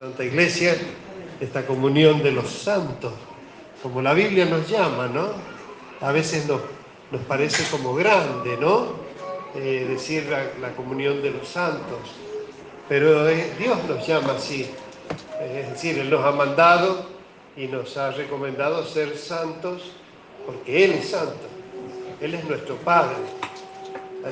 Santa Iglesia, esta comunión de los santos, como la Biblia nos llama, ¿no? A veces nos, parece como grande, ¿no? Eh, decir la, comunión de los santos, pero Dios nos llama así, es decir, Él nos ha mandado y nos ha recomendado ser santos porque Él es santo, Él es nuestro Padre.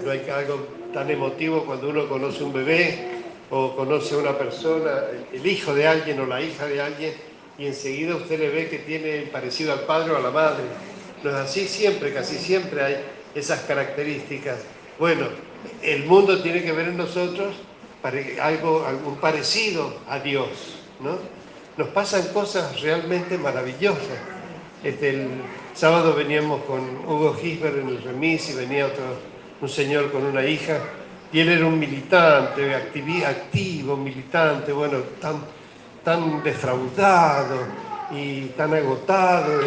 No hay algo tan emotivo cuando uno conoce un bebé o conoce a una persona, el hijo de alguien o la hija de alguien, y enseguida usted le ve que tiene parecido al padre o a la madre. No es así siempre, casi siempre hay esas características. Bueno, el mundo tiene que ver en nosotros algo, algún parecido a Dios, ¿no? Nos pasan cosas realmente maravillosas. Este, el sábado veníamos con Hugo Gisbert en el remis y venía otro, un señor con una hija y él era un militante, activo, militante, bueno, tan, tan defraudado y tan agotado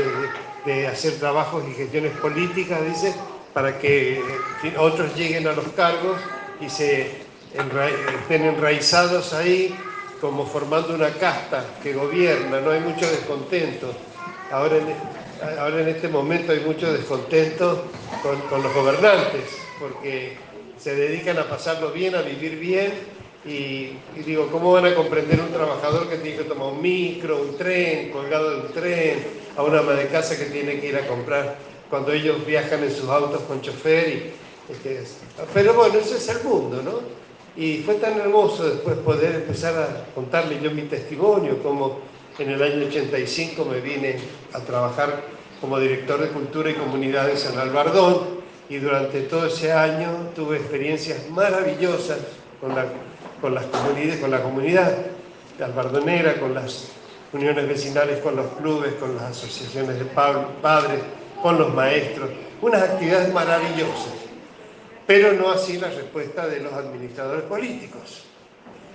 de, hacer trabajos y gestiones políticas, dice, para que otros lleguen a los cargos y se estén enraizados ahí como formando una casta que gobierna, no hay mucho descontento. Ahora en, ahora en este momento hay mucho descontento con, con los gobernantes, porque se dedican a pasarlo bien, a vivir bien. Y, digo, ¿cómo van a comprender un trabajador que tiene que tomar un micro, un tren, colgado de un tren, a una ama de casa que tiene que ir a comprar cuando ellos viajan en sus autos con chofer? Y, pero bueno, ese es el mundo, ¿no? Y fue tan hermoso después poder empezar a contarle yo mi testimonio, como en el año 85 me vine a trabajar como director de Cultura y Comunidades en Albardón, y durante todo ese año tuve experiencias maravillosas con la, con las comunidades, con la comunidad albardonera, con las uniones vecinales, con los clubes, con las asociaciones de padres, con los maestros, unas actividades maravillosas, pero no así la respuesta de los administradores políticos.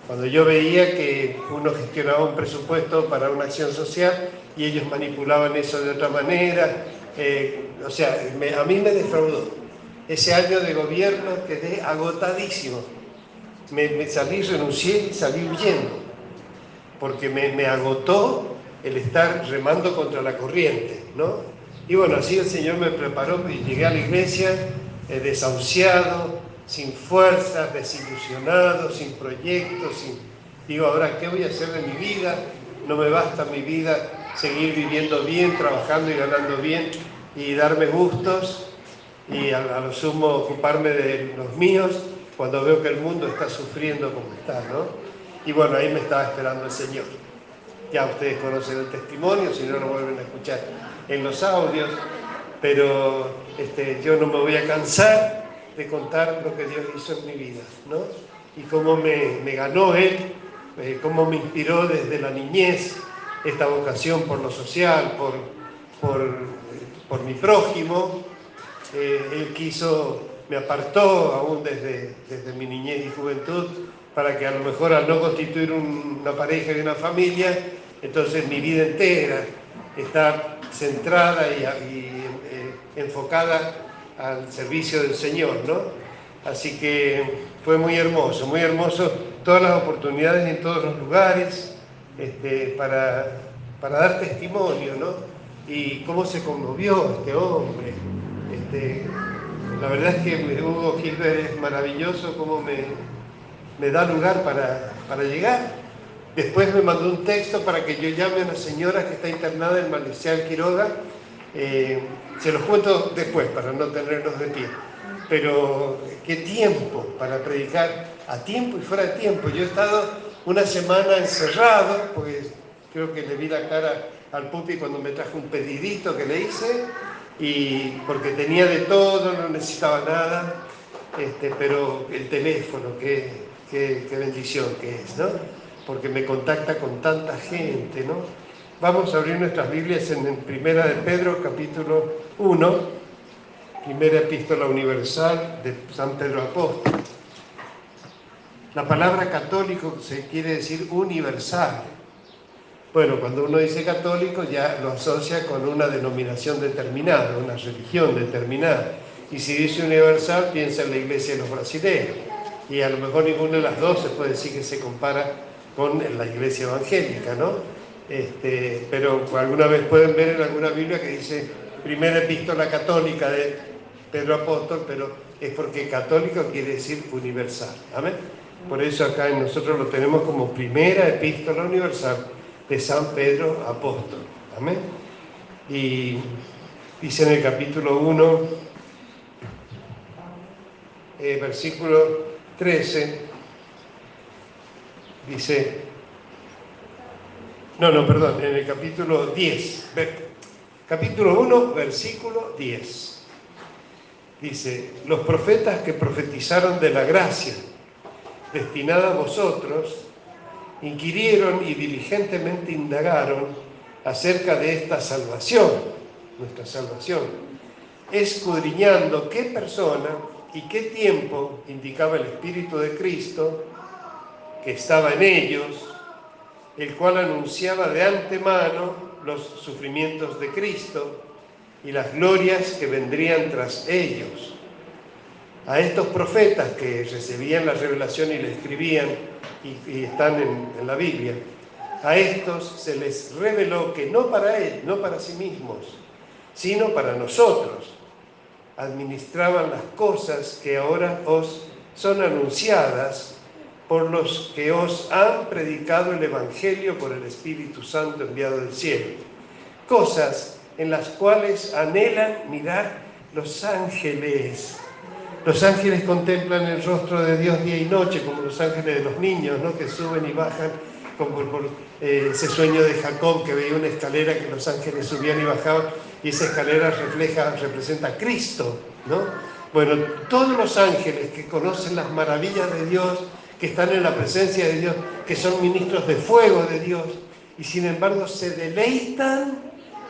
Cuando yo veía que uno gestionaba un presupuesto para una acción social y ellos manipulaban eso de otra manera, eh, o sea, a mí me defraudó ese año de gobierno quedé agotadísimo. Me, salí, renuncié y salí huyendo, porque me, agotó el estar remando contra la corriente, ¿no? Y bueno, así el Señor me preparó y llegué a la iglesia eh, desahuciado, sin fuerzas, desilusionado, sin proyectos, sin... Digo, ahora, ¿qué voy a hacer de mi vida? No me basta mi vida seguir viviendo bien, trabajando y ganando bien y darme gustos y a, lo sumo ocuparme de los míos cuando veo que el mundo está sufriendo como está, ¿no? Y bueno, ahí me estaba esperando el Señor. Ya ustedes conocen el testimonio, si no lo vuelven a escuchar en los audios, pero este, yo no me voy a cansar de contar lo que Dios hizo en mi vida, ¿no? Y cómo me, me ganó Él, eh, cómo me inspiró desde la niñez esta vocación por lo social, por, por, por mi prójimo, él quiso, me apartó aún desde, desde mi niñez y juventud, para que a lo mejor al no constituir una pareja y una familia, entonces mi vida entera está centrada y, eh, enfocada al servicio del Señor, ¿no? Así que fue muy hermoso, muy hermoso todas las oportunidades en todos los lugares este, para, para dar testimonio, ¿no? Y cómo se conmovió este hombre, este, la verdad es que Hugo Gilbert es maravilloso, como me, da lugar para, llegar. Después me mandó un texto para que yo llame a una señora que está internada en Malicial Quiroga. Eh, se los cuento después para no tenerlos de pie. Pero qué tiempo para predicar a tiempo y fuera de tiempo. Yo he estado una semana encerrado, porque creo que le vi la cara al pupi cuando me trajo un pedidito que le hice y porque tenía de todo, no necesitaba nada, este, pero el teléfono, qué, qué, bendición que es, ¿no? Porque me contacta con tanta gente, ¿no? Vamos a abrir nuestras Biblias en Primera de Pedro, capítulo 1, primera epístola universal de San Pedro Apóstol. La palabra católico se quiere decir universal, bueno, cuando uno dice católico ya lo asocia con una denominación determinada, una religión determinada. Y si dice universal, piensa en la iglesia de los brasileños. Y a lo mejor ninguna de las dos se puede decir que se compara con la iglesia evangélica, ¿no? Este, pero alguna vez pueden ver en alguna Biblia que dice primera epístola católica de Pedro Apóstol, pero es porque católico quiere decir universal. Amén. Por eso acá nosotros lo tenemos como primera epístola universal de San Pedro Apóstol. Amén. Y dice en el capítulo 1, eh, versículo 13, dice, no, no, perdón, en el capítulo 10, capítulo 1, versículo 10. Dice, los profetas que profetizaron de la gracia destinada a vosotros, inquirieron y diligentemente indagaron acerca de esta salvación, nuestra salvación, escudriñando qué persona y qué tiempo indicaba el Espíritu de Cristo que estaba en ellos, el cual anunciaba de antemano los sufrimientos de Cristo y las glorias que vendrían tras ellos. A estos profetas que recibían la revelación y la escribían y, están en, en, la Biblia, a estos se les reveló que no para él, no para sí mismos, sino para nosotros, administraban las cosas que ahora os son anunciadas por los que os han predicado el Evangelio por el Espíritu Santo enviado del cielo. Cosas en las cuales anhelan mirar los ángeles. Los ángeles contemplan el rostro de Dios día y noche, como los ángeles de los niños, ¿no? que suben y bajan, como por, eh, ese sueño de Jacob que veía una escalera que los ángeles subían y bajaban, y esa escalera refleja, representa a Cristo. ¿no? Bueno, todos los ángeles que conocen las maravillas de Dios, que están en la presencia de Dios, que son ministros de fuego de Dios, y sin embargo se deleitan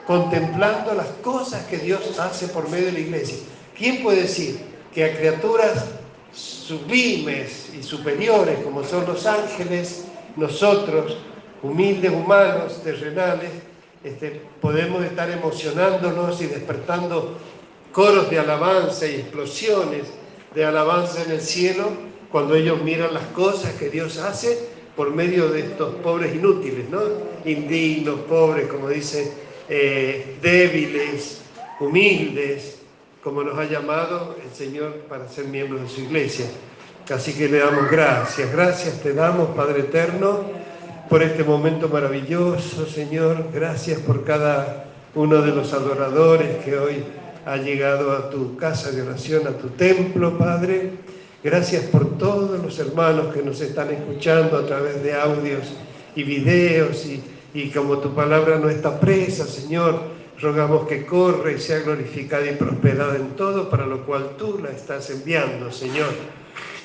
contemplando las cosas que Dios hace por medio de la iglesia. ¿Quién puede decir que a criaturas sublimes y superiores como son los ángeles, nosotros, humildes humanos, terrenales, este, podemos estar emocionándonos y despertando coros de alabanza y explosiones de alabanza en el cielo cuando ellos miran las cosas que Dios hace por medio de estos pobres inútiles, ¿no? Indignos, pobres, como dice eh, débiles, humildes, como nos ha llamado el Señor para ser miembros de su iglesia. Así que le damos gracias, gracias te damos, Padre Eterno, por este momento maravilloso, Señor. Gracias por cada uno de los adoradores que hoy ha llegado a tu casa de oración, a tu templo, Padre. Gracias por todos los hermanos que nos están escuchando a través de audios y videos y y como tu palabra no está presa, Señor, rogamos que corra y sea glorificada y prosperada en todo, para lo cual tú la estás enviando, Señor.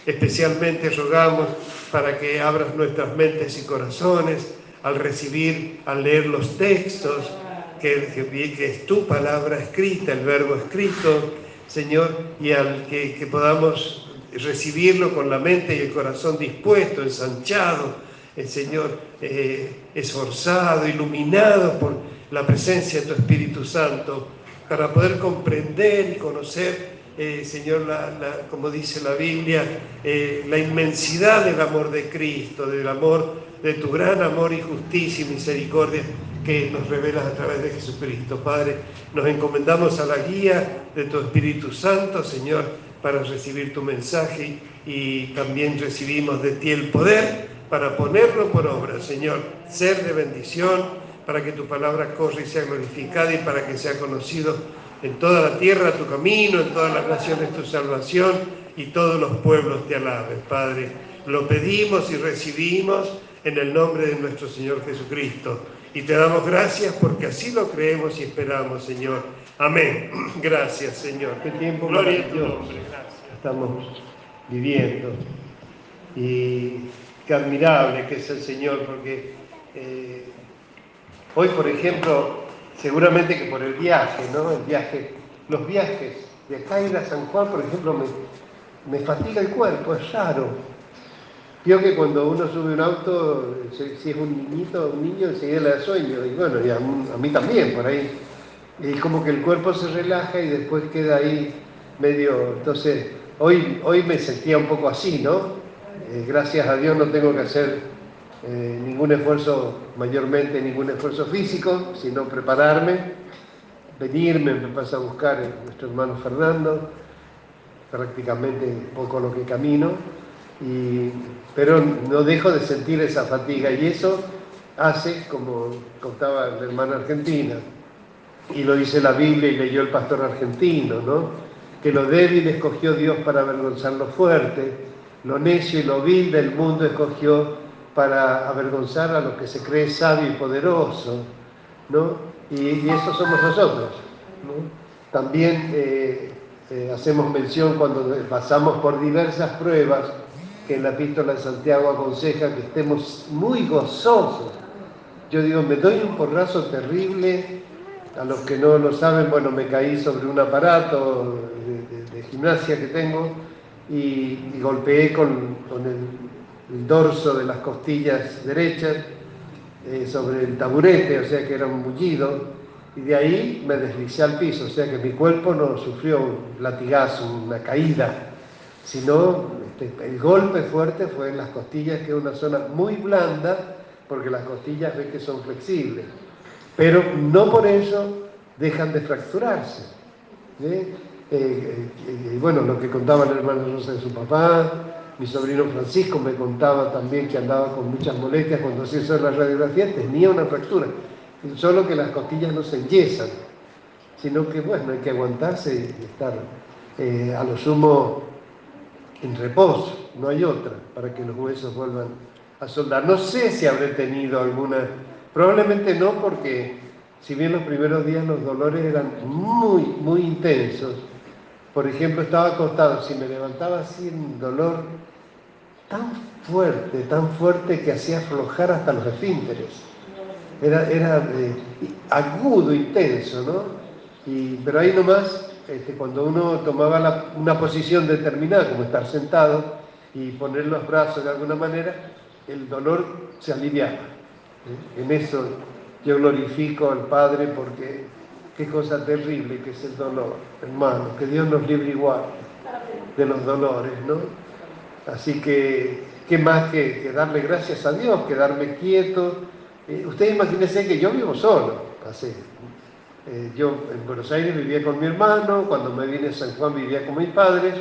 Especialmente rogamos para que abras nuestras mentes y corazones al recibir, al leer los textos, que, que, es tu palabra escrita, el verbo escrito, Señor, y al que, que podamos recibirlo con la mente y el corazón dispuesto, ensanchado, el Señor eh, esforzado, iluminado por la presencia de tu Espíritu Santo, para poder comprender y conocer, eh, Señor, como dice la Biblia, eh, la inmensidad del amor de Cristo, del amor, de tu gran amor y justicia y misericordia que nos revelas a través de Jesucristo. Padre, nos encomendamos a la guía de tu Espíritu Santo, Señor, para recibir tu mensaje y también recibimos de ti el poder para ponerlo por obra, Señor, ser de bendición, para que tu palabra corra y sea glorificada y para que sea conocido en toda la tierra tu camino, en todas las naciones tu salvación y todos los pueblos te alaben, Padre. Lo pedimos y recibimos en el nombre de nuestro Señor Jesucristo. Y te damos gracias porque así lo creemos y esperamos, Señor. Amén. Gracias, Señor. Qué tiempo Gloria estamos viviendo. Y qué admirable que es el Señor, porque eh, hoy, por ejemplo, seguramente que por el viaje, ¿no? El viaje, los viajes de acá ir a San Juan, por ejemplo, me, me fatiga el cuerpo, es raro. Vio que cuando uno sube un auto, si es un niñito, un niño, enseguida le da sueño, y bueno, y a, mí también, por ahí. Y como que el cuerpo se relaja y después queda ahí medio. Entonces, hoy, hoy me sentía un poco así, ¿no? Eh, gracias a Dios no tengo que hacer eh, ningún esfuerzo, mayormente ningún esfuerzo físico, sino prepararme, venirme, me pasa a buscar a nuestro hermano Fernando, prácticamente poco lo que camino, pero no dejo de sentir esa fatiga y eso hace, como contaba la hermana argentina, y lo dice la Biblia y leyó el pastor argentino, ¿no? que lo débil escogió Dios para avergonzar lo fuerte, lo necio y lo vil del mundo escogió para avergonzar a lo que se cree sabio y poderoso, ¿no? Y, eso somos nosotros, También eh, eh, hacemos mención cuando pasamos por diversas pruebas, que la epístola de Santiago aconseja que estemos muy gozosos. Yo digo, me doy un porrazo terrible, a los que no lo saben, bueno, me caí sobre un aparato de, gimnasia que tengo y, golpeé con, el, dorso de las costillas derechas eh, sobre el taburete, o sea que era un mullido y de ahí me deslicé al piso, o sea que mi cuerpo no sufrió un latigazo, una caída, sino este, el golpe fuerte fue en las costillas, que es una zona muy blanda, porque las costillas ven que son flexibles, pero no por eso dejan de fracturarse. ¿eh? Eh, eh, bueno, lo que contaba la hermana Rosa de su papá, mi sobrino Francisco me contaba también que andaba con muchas molestias cuando hacía eso la radiografía, tenía una fractura solo que las costillas no se enyesan, sino que bueno, hay que aguantarse y estar eh, a lo sumo en reposo, no hay otra, para que los huesos vuelvan a soldar. No sé si habré tenido alguna, probablemente no porque si bien los primeros días los dolores eran muy, muy intensos, por ejemplo, estaba acostado, si me levantaba así un dolor tan fuerte, tan fuerte que hacía aflojar hasta los esfínteres era, era eh, agudo, intenso, ¿no? Y, pero ahí nomás, este, cuando uno tomaba una posición determinada, como estar sentado y poner los brazos de alguna manera, el dolor se aliviaba. ¿eh? En eso yo glorifico al Padre porque qué cosa terrible que es el dolor, hermano, que Dios nos libre igual de los dolores, ¿no? Así que, ¿qué más que, darle gracias a Dios, quedarme quieto? Eh, ustedes imagínense que yo vivo solo, así. Eh, yo en Buenos Aires vivía con mi hermano, cuando me vine a San Juan vivía con mis padres,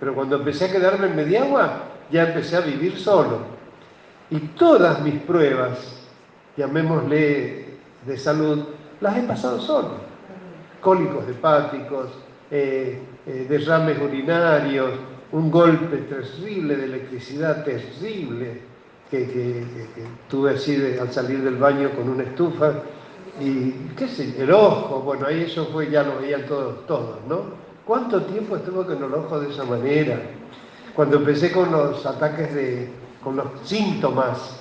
pero cuando empecé a quedarme en Mediagua ya empecé a vivir solo. Y todas mis pruebas, llamémosle de salud, las he pasado solo. Cólicos hepáticos, eh, derrames urinarios, un golpe terrible de electricidad terrible, que, tuve así al salir del baño con una estufa y qué sé, el ojo, bueno, ahí eso fue, ya lo veían todos, todos, ¿no? ¿Cuánto tiempo estuve con el ojo de esa manera? Cuando empecé con los ataques de, con los síntomas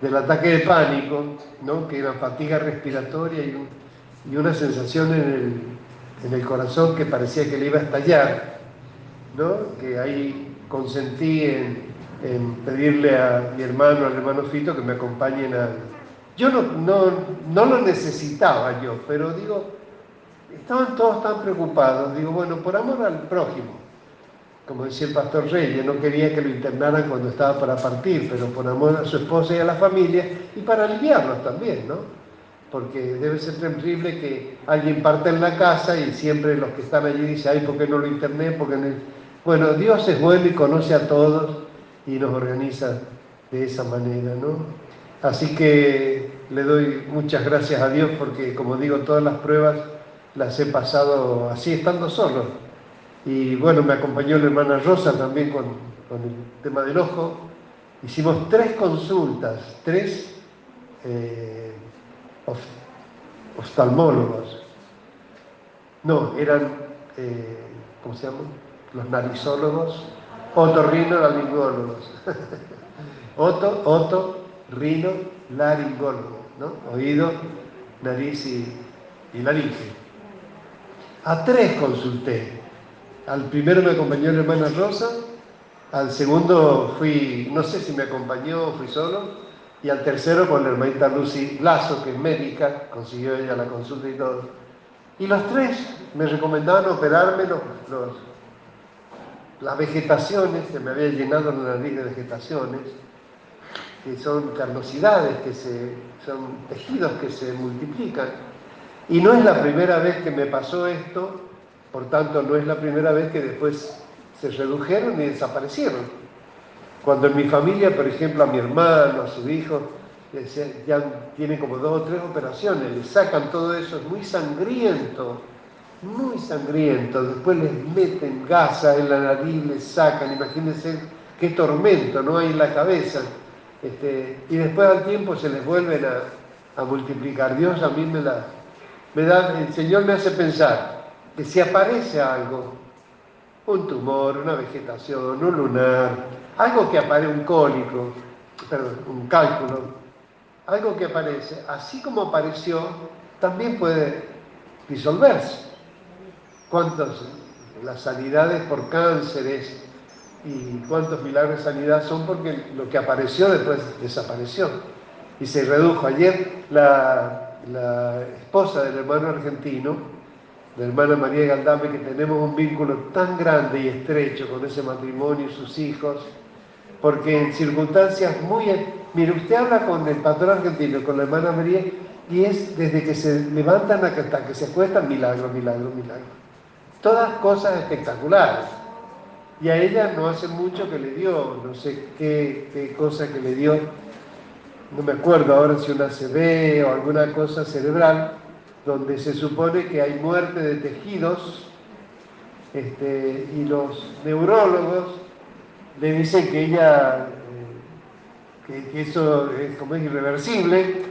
del ataque de pánico, ¿no? Que era fatiga respiratoria y, y una sensación en el, en el corazón que parecía que le iba a estallar, ¿no? Que ahí consentí en, en pedirle a mi hermano, al hermano Fito, que me acompañen a... Yo no, no, lo necesitaba yo, pero digo, estaban todos tan preocupados. Digo, bueno, por amor al prójimo, como decía el pastor Reyes, no quería que lo internaran cuando estaba para partir, pero por amor a su esposa y a la familia, y para aliviarlos también, ¿no? Porque debe ser terrible que alguien parte en la casa y siempre los que están allí dicen, ay, ¿por qué no lo interné? Porque Bueno, Dios es bueno y conoce a todos y nos organiza de esa manera, ¿no? Así que le doy muchas gracias a Dios porque, como digo, todas las pruebas las he pasado así, estando solo. Y bueno, me acompañó la hermana Rosa también con, el tema del ojo. Hicimos tres consultas, tres eh, oftalmólogos. No, eran, eh, ¿cómo se llaman? Los narizólogos otorrinolaringólogos. Oto, oto, rino, laringólogo, ¿no? Oído, nariz y, y laringe. A tres consulté. Al primero me acompañó la hermana Rosa, al segundo fui, no sé si me acompañó o fui solo, y al tercero con la hermanita Lucy Lazo, que es médica, consiguió ella la consulta y todo. Y los tres me recomendaban operarme los las vegetaciones, que me había llenado la nariz de vegetaciones, que son carnosidades, que se, son tejidos que se multiplican. Y no es la primera vez que me pasó esto, por tanto no es la primera vez que después se redujeron y desaparecieron. Cuando en mi familia, por ejemplo, a mi hermano, a su hijo, ya tiene como dos o tres operaciones, le sacan todo eso, es muy sangriento, muy sangriento. Después les meten gasa en la nariz, les sacan, imagínense qué tormento, ¿no? Hay en la cabeza. Este, y después al tiempo se les vuelven a, multiplicar. Dios a mí me da, me da, el Señor me hace pensar que si aparece algo, un tumor, una vegetación, un lunar, algo que aparece, un cólico, perdón, un cálculo, algo que aparece, así como apareció, también puede disolverse. ¿Cuántas las sanidades por cánceres y cuántos milagros de sanidad son porque lo que apareció después desapareció y se redujo. Ayer la, la esposa del hermano argentino, la hermana María Galdame, que tenemos un vínculo tan grande y estrecho con ese matrimonio y sus hijos, porque en circunstancias muy... Mire, usted habla con el patrón argentino, con la hermana María, y es desde que se levantan hasta que se acuestan, milagro, milagro, milagro. Todas cosas espectaculares. Y a ella no hace mucho que le dio, no sé qué, qué cosa que le dio, no me acuerdo ahora si una CB o alguna cosa cerebral, donde se supone que hay muerte de tejidos este, y los neurólogos le dicen que ella, eh, que, eso es como es irreversible,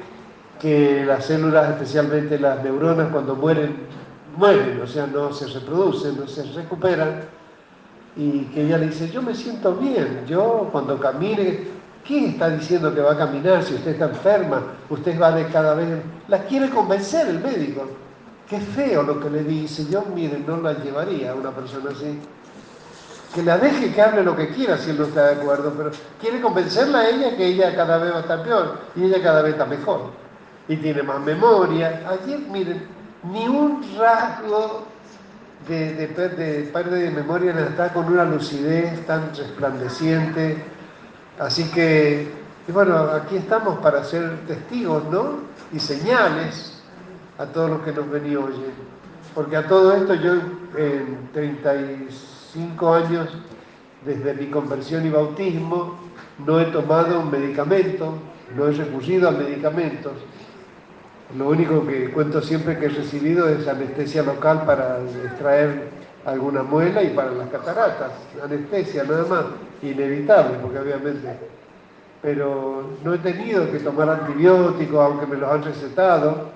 que las células, especialmente las neuronas, cuando mueren, mueren, o sea, no se reproducen, no se recuperan, y que ella le dice, yo me siento bien, yo cuando camine, ¿quién está diciendo que va a caminar si usted está enferma? Usted va de cada vez, la quiere convencer el médico. Qué feo lo que le dice, yo mire, no la llevaría a una persona así que la deje que hable lo que quiera si él no está de acuerdo, pero quiere convencerla a ella que ella cada vez va a estar peor y ella cada vez está mejor y tiene más memoria. Ayer, miren, ni un rasgo de, de, de pérdida de memoria está con una lucidez tan resplandeciente. Así que, bueno, aquí estamos para ser testigos, ¿no? Y señales a todos los que nos ven y oyen. Porque a todo esto yo en 36 cinco años desde mi conversión y bautismo no he tomado un medicamento, no he recurrido a medicamentos. Lo único que cuento siempre que he recibido es anestesia local para extraer alguna muela y para las cataratas. Anestesia nada más, inevitable, porque obviamente. Pero no he tenido que tomar antibióticos, aunque me los han recetado,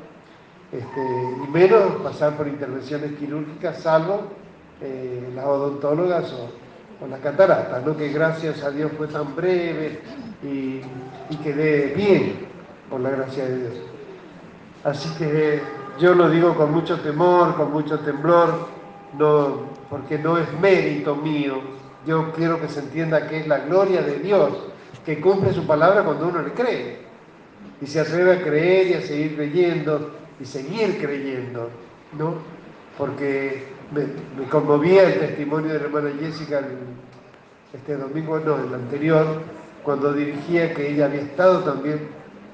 este, y menos pasar por intervenciones quirúrgicas, salvo eh, las odontólogas o, las cataratas, ¿no? que gracias a Dios fue tan breve y, y quedé bien, por la gracia de Dios. Así que yo lo digo con mucho temor, con mucho temblor, no, porque no es mérito mío. Yo quiero que se entienda que es la gloria de Dios, que cumple su palabra cuando uno le cree. Y se atreve a creer y a seguir creyendo y seguir creyendo, ¿no? Porque me, conmovía el testimonio de la hermana Jessica este domingo, no, el anterior, cuando dirigía que ella había estado también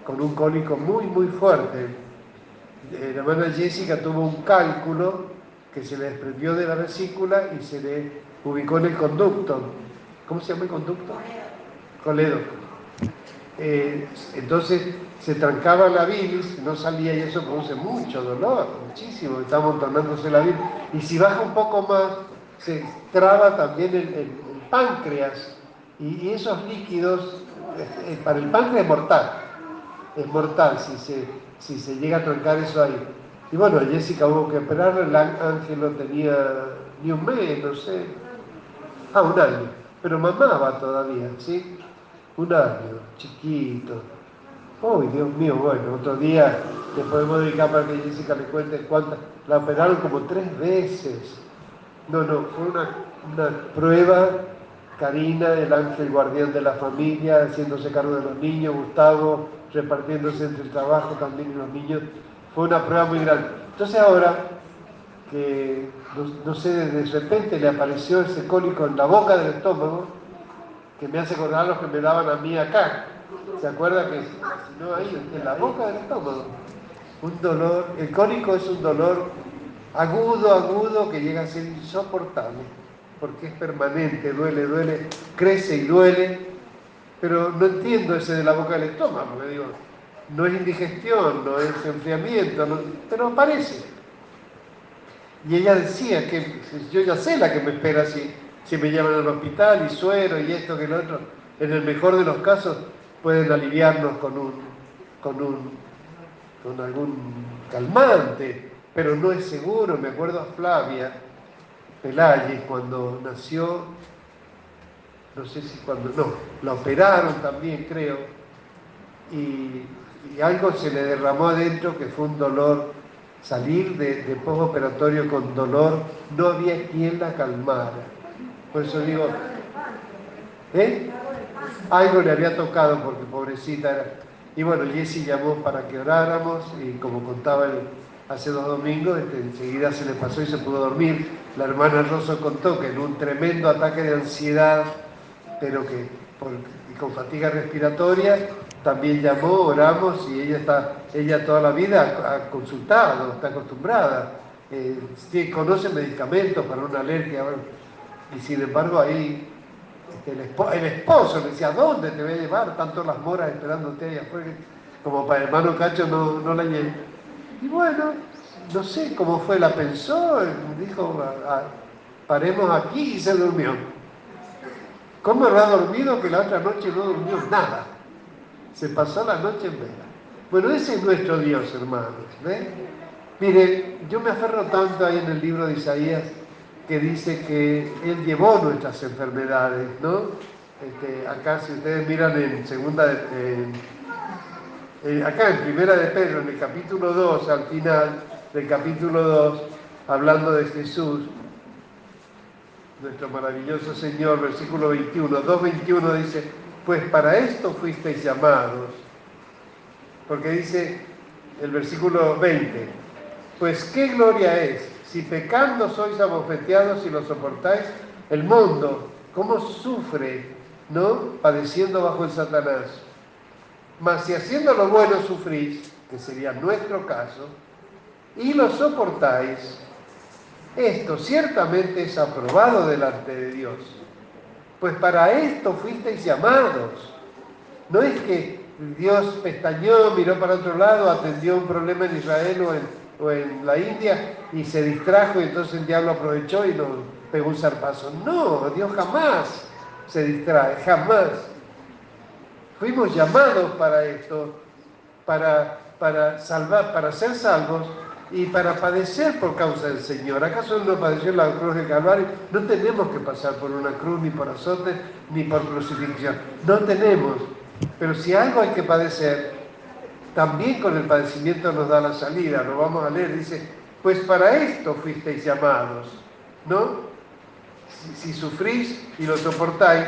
con un cólico muy, muy fuerte. Eh, la hermana Jessica tuvo un cálculo que se le desprendió de la vesícula y se le ubicó en el conducto. ¿Cómo se llama el conducto? Coledo. Eh, entonces se trancaba la bilis, no salía y eso produce mucho dolor, muchísimo, está amontonándose la bilis. Y si baja un poco más, se traba también el, páncreas y, esos líquidos, eh, para el páncreas es mortal, es mortal si se, si se llega a trancar eso ahí. Y bueno, Jessica hubo que operar, el ángel no tenía ni un mes, no sé, ah, un año, pero mamaba todavía, ¿sí? Un año, chiquito. Uy, Dios mío, bueno, otro día le podemos dedicar para que Jessica le cuente cuántas. La operaron como tres veces. No, no, fue una, prueba. Karina, el ángel guardián de la familia, haciéndose cargo de los niños, Gustavo repartiéndose entre el trabajo también y los niños. Fue una prueba muy grande. Entonces ahora que, no, sé, de repente le apareció ese cólico en la boca del estómago, que me hace acordar los que me daban a mí acá, ¿Se acuerda que no ahí, en la boca del estómago? Un dolor, el cólico es un dolor agudo, agudo, que llega a ser insoportable, porque es permanente, duele, duele, crece y duele, pero no entiendo ese de la boca del estómago, porque digo, no es indigestión, no es enfriamiento, pero aparece. Y ella decía que yo ya sé la que me espera si, si me llevan al hospital y suero y esto que lo otro. En el mejor de los casos pueden aliviarnos con un, con un, con algún calmante, pero no es seguro. Me acuerdo a Flavia Pelayes cuando nació, no sé si cuando, no, la operaron también creo, y, algo se le derramó adentro que fue un dolor salir de, de postoperatorio con dolor, no había quien la calmara. Por eso digo, ¿eh? Algo le había tocado porque pobrecita era. Y bueno, Jesse llamó para que oráramos y como contaba él hace dos domingos, este, enseguida se le pasó y se pudo dormir. La hermana Rosso contó que en un tremendo ataque de ansiedad, pero que y con fatiga respiratoria, también llamó, oramos y ella está, ella toda la vida ha, consultado, está acostumbrada, eh, conoce medicamentos para una alergia, y sin embargo ahí este, el, esposo le decía, ¿dónde te voy a llevar? Tanto las moras esperándote ahí afuera, como para el hermano Cacho no, no la llevé. Y bueno, no sé cómo fue, la pensó, dijo, paremos aquí y se durmió. ¿Cómo habrá dormido que la otra noche no durmió nada? Se pasó la noche en vela. Bueno, ese es nuestro Dios, hermanos. Mire, yo me aferro tanto ahí en el libro de Isaías que dice que Él llevó nuestras enfermedades, ¿no? Este, acá, si ustedes miran en segunda, de, acá en primera de Pedro, en el capítulo 2, al final del capítulo 2, hablando de Jesús, nuestro maravilloso Señor, versículo 21, 2.21 dice, pues para esto fuisteis llamados. Porque dice el versículo 20, pues qué gloria es si pecando sois abofeteados y lo soportáis, el mundo, cómo sufre, ¿no? Padeciendo bajo el Satanás. Mas si haciendo lo bueno sufrís, que sería nuestro caso, y lo soportáis, esto ciertamente es aprobado delante de Dios pues para esto fuisteis llamados. No es que Dios pestañó, miró para otro lado, atendió un problema en Israel o en, la India y se distrajo y entonces el diablo aprovechó y nos pegó un zarpazo. No, Dios jamás se distrae, jamás. Fuimos llamados para esto, para, para salvar, para ser salvos y para padecer por causa del Señor. ¿Acaso no padeció la cruz del Calvario? No tenemos que pasar por una cruz, ni por azote, ni por crucifixión. No tenemos. Pero si algo hay que padecer, también con el padecimiento nos da la salida. Lo vamos a leer. Dice, pues para esto fuisteis llamados, ¿no? Si, sufrís y lo soportáis,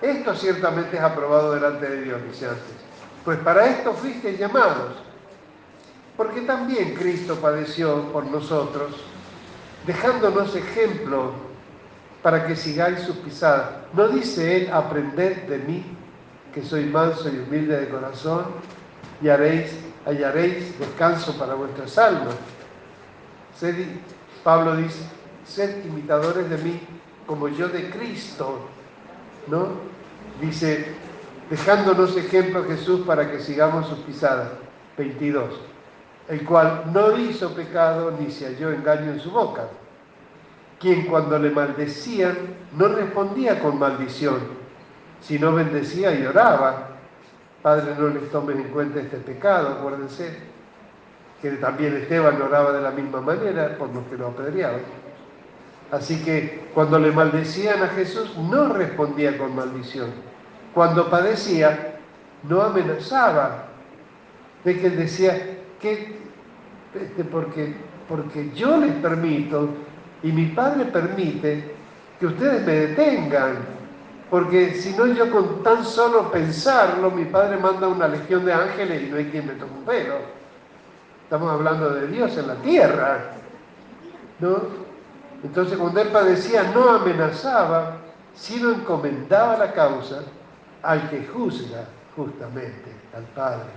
esto ciertamente es aprobado delante de Dios, dice antes. Pues para esto fuisteis llamados porque también Cristo padeció por nosotros, dejándonos ejemplo para que sigáis sus pisadas. ¿No dice Él, aprended de mí, que soy manso y humilde de corazón, y hallaréis descanso para vuestras almas? Pablo dice, sed imitadores de mí como yo de Cristo, ¿no? Dice, dejándonos ejemplo Jesús para que sigamos sus pisadas. 22 el cual no hizo pecado ni se halló engaño en su boca, quien cuando le maldecían no respondía con maldición, sino bendecía y oraba. Padre, no les tomen en cuenta este pecado, acuérdense que también Esteban oraba de la misma manera por los que lo apedreaban. Así que cuando le maldecían a Jesús no respondía con maldición. Cuando padecía no amenazaba. De que él decía, que este, porque, porque yo les permito y mi Padre permite que ustedes me detengan, porque si no yo con tan solo pensarlo, mi Padre manda una legión de ángeles y no hay quien me tome un pelo. Estamos hablando de Dios en la tierra, ¿no? Entonces cuando él padecía no amenazaba, sino encomendaba la causa al que juzga justamente al Padre.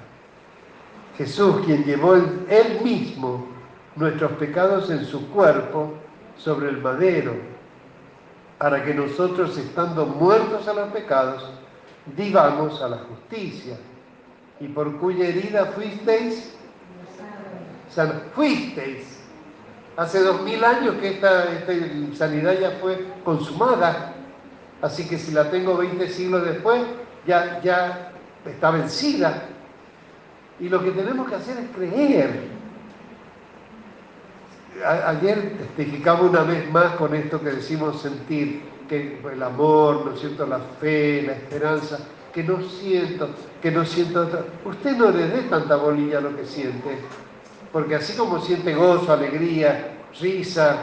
Jesús, quien llevó él mismo nuestros pecados en su cuerpo sobre el madero, para que nosotros, estando muertos a los pecados, vivamos a la justicia, y por cuya herida fuisteis, fuisteis. Hace dos mil años que esta, esta sanidad ya fue consumada, así que si la tengo 20 siglos después, ya, ya está vencida. Y lo que tenemos que hacer es creer. Ayer testificaba una vez más con esto que decimos sentir, que el amor, ¿no es cierto?, la fe, la esperanza, que no siento, que no siento. Usted no le dé tanta bolilla a lo que siente, porque así como siente gozo, alegría, risa,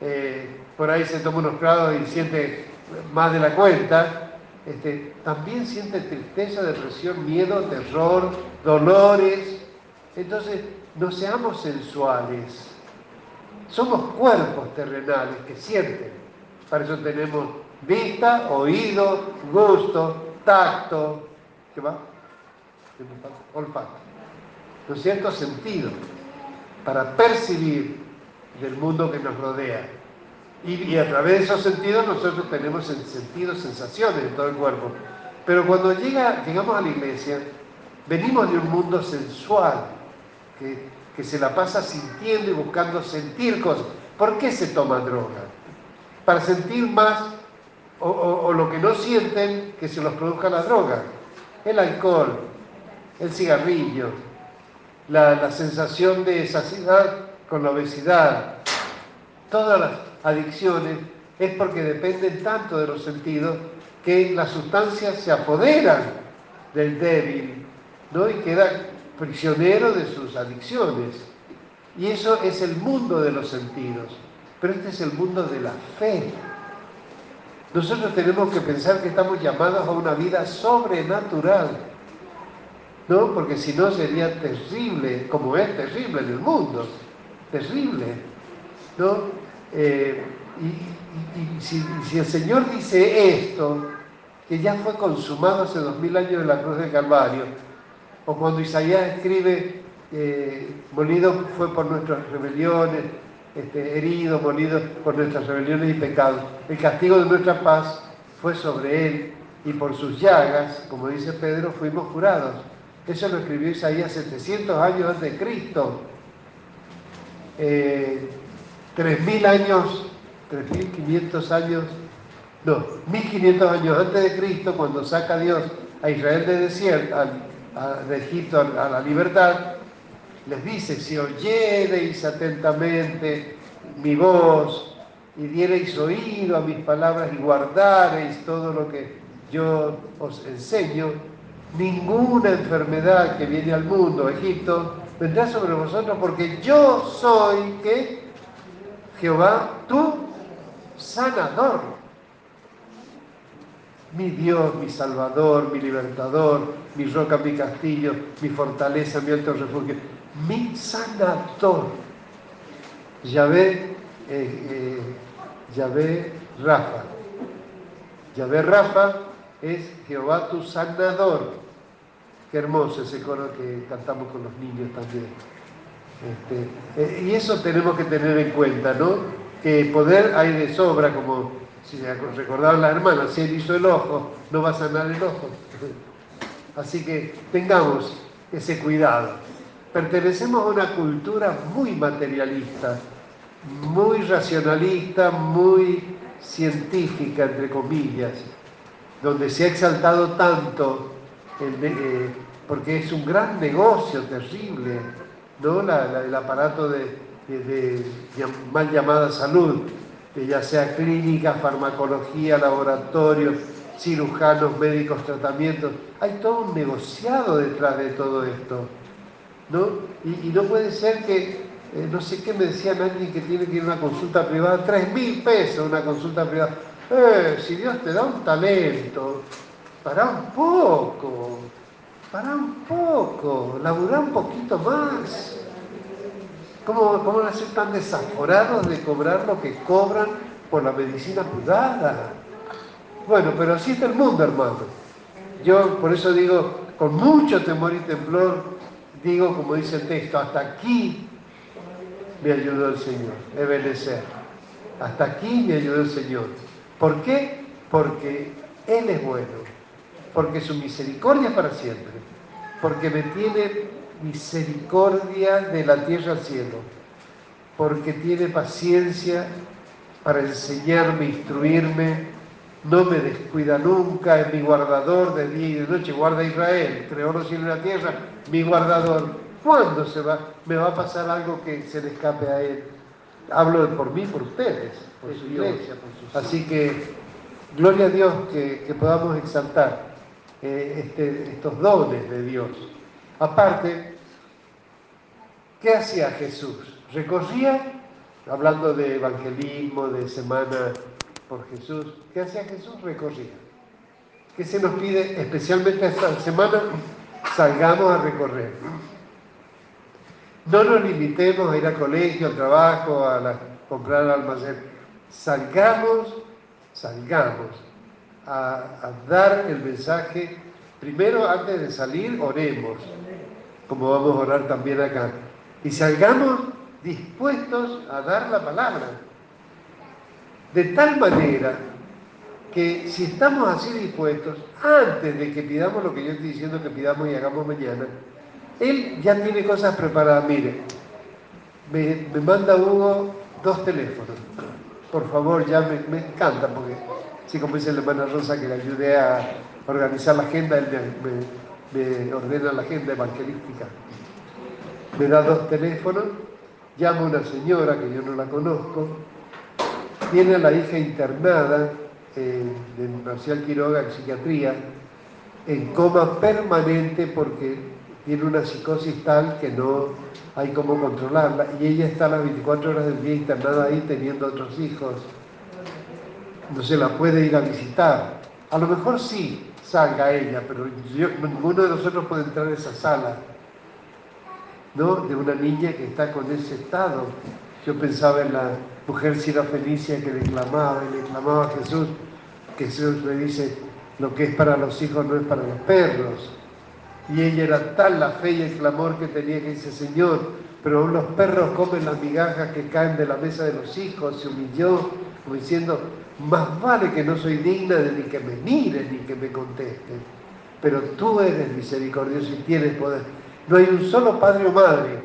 eh, por ahí se toma unos prados y siente más de la cuenta, este, también siente tristeza, depresión, miedo, terror, dolores. Entonces, no seamos sensuales. Somos cuerpos terrenales que sienten. Para eso tenemos vista, oído, gusto, tacto. ¿Qué va? Olfato. ¿No cierto? Sentido. Para percibir del mundo que nos rodea. Y, a través de esos sentidos nosotros tenemos sentidos, sensaciones en todo el cuerpo. Pero cuando llega, llegamos a la iglesia, venimos de un mundo sensual, que, se la pasa sintiendo y buscando sentir cosas. ¿Por qué se toma droga? Para sentir más o, lo que no sienten que se los produzca la droga. El alcohol, el cigarrillo, la, la sensación de saciedad con la obesidad, todas las adicciones es porque dependen tanto de los sentidos que las sustancias se apoderan del débil ¿no? y queda prisionero de sus adicciones. Y eso es el mundo de los sentidos, pero este es el mundo de la fe. Nosotros tenemos que pensar que estamos llamados a una vida sobrenatural, ¿no? Porque si no sería terrible, como es terrible en el mundo, terrible, ¿no? Eh, y, si, el Señor dice esto, que ya fue consumado hace dos mil años en la cruz del Calvario, o cuando Isaías escribe, eh, molido fue por nuestras rebeliones, este, herido, molido por nuestras rebeliones y pecados, el castigo de nuestra paz fue sobre él, y por sus llagas, como dice Pedro, fuimos curados. Eso lo escribió Isaías 700 años antes de Cristo. Eh, 3.000 años, 3.500 años, no, 1.500 años antes de Cristo, cuando saca Dios a Israel de, desierto, de Egipto a, la libertad, les dice, si oyereis atentamente mi voz y diereis oído a mis palabras y guardareis todo lo que yo os enseño, ninguna enfermedad que viene al mundo, Egipto, vendrá sobre vosotros porque yo soy que Jehová, tu sanador. Mi Dios, mi Salvador, mi libertador, mi roca, mi castillo, mi fortaleza, mi alto refugio, mi sanador. Yahvé, eh, eh, Yahvé Rafa. Yahvé Rafa es Jehová tu sanador. Qué hermoso ese coro que cantamos con los niños también. Este, eh, y eso tenemos que tener en cuenta, ¿no? Que poder hay de sobra, como si recordaban las hermanas, si él hizo el ojo, no va a sanar el ojo. Así que tengamos ese cuidado. Pertenecemos a una cultura muy materialista, muy racionalista, muy científica, entre comillas, donde se ha exaltado tanto, eh, porque es un gran negocio terrible ¿no? el aparato de, mal llamada salud, que ya sea clínica, farmacología, laboratorio, cirujanos, médicos, tratamientos. Hay todo un negociado detrás de todo esto. ¿no? Y, no puede ser que, eh, no sé qué me decían alguien que tiene que ir a una consulta privada, tres mil pesos una consulta privada. Eh, si Dios te da un talento, para un poco. Para un poco, laburar un poquito más. ¿Cómo, ¿Cómo van a ser tan desaforados de cobrar lo que cobran por la medicina privada? Bueno, pero así está el mundo, hermano. Yo por eso digo, con mucho temor y temblor, digo, como dice el texto, hasta aquí me ayudó el Señor, Ebenezer. Hasta aquí me ayudó el Señor. ¿Por qué? Porque Él es bueno, porque su misericordia es para siempre, porque me tiene misericordia de la tierra al cielo, porque tiene paciencia para enseñarme, instruirme, no me descuida nunca, es mi guardador de día y de noche, guarda Israel, creó los cielos y la tierra, mi guardador. ¿Cuándo se va, me va a pasar algo que se le escape a él? Hablo por mí, por ustedes, por su iglesia. Por Así que, gloria a Dios que, podamos exaltar eh, este, estos dones de Dios. Aparte, ¿qué hacía Jesús? Recorría, hablando de evangelismo, de semana por Jesús. ¿Qué hacía Jesús? Recorría. ¿Qué se nos pide especialmente esta semana? Salgamos a recorrer. No nos limitemos a ir al colegio, al trabajo, a comprar al almacén. Salgamos, salgamos a dar el mensaje. Primero, antes de salir, oremos, como vamos a orar también acá. Y salgamos dispuestos a dar la palabra de tal manera que si estamos así dispuestos, antes de que pidamos lo que yo estoy diciendo que pidamos y hagamos mañana, él ya tiene cosas preparadas. Mire, me, manda Hugo dos teléfonos. Por favor, ya me, encanta, porque así como dice la hermana Rosa que le ayude a organizar la agenda, él me, me ordena la agenda evangelística. Me da dos teléfonos, llama a una señora que yo no la conozco, tiene a la hija internada eh, de Marcial Quiroga en psiquiatría, en coma permanente porque tiene una psicosis tal que no hay cómo controlarla y ella está las 24 horas del día internada ahí teniendo otros hijos. No se la puede ir a visitar. A lo mejor sí salga ella, pero ninguno de nosotros puede entrar a esa sala, ¿no? De una niña que está con ese estado. Yo pensaba en la mujer Felicia que le clamaba y le clamaba a Jesús, que Jesús le dice, lo que es para los hijos no es para los perros. Y ella era tal la fe y el clamor que tenía que dice, Señor, pero los perros comen las migajas que caen de la mesa de los hijos, se humilló, como diciendo, más vale que no soy digna de ni que me miren ni que me contesten, pero tú eres misericordioso y tienes poder. No hay un solo padre o madre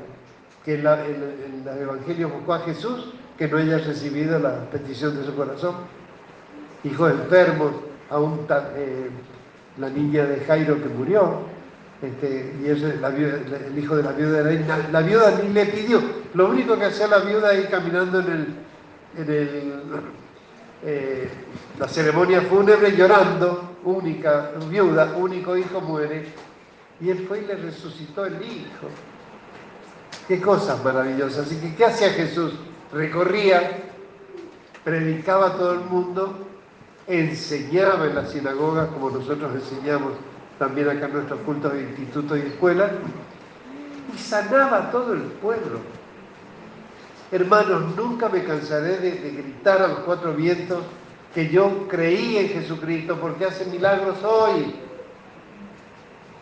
que en, el Evangelio buscó a Jesús que no haya recibido la petición de su corazón. Hijos enfermos, aún eh, la niña de Jairo que murió, este, y el hijo de la viuda de la, la viuda ni le pidió. Lo único que hacía la viuda ahí caminando en el eh, la ceremonia fúnebre llorando, única viuda, único hijo muere, y él fue y le resucitó el hijo. Qué cosas maravillosas. Así que, ¿qué hacía Jesús? recorría, predicaba a todo el mundo, enseñaba en las sinagogas, como nosotros enseñamos también acá en nuestros cultos institutos y escuelas, y sanaba a todo el pueblo. Hermanos, nunca me cansaré de, gritar a los cuatro vientos que yo creí en Jesucristo porque hace milagros hoy.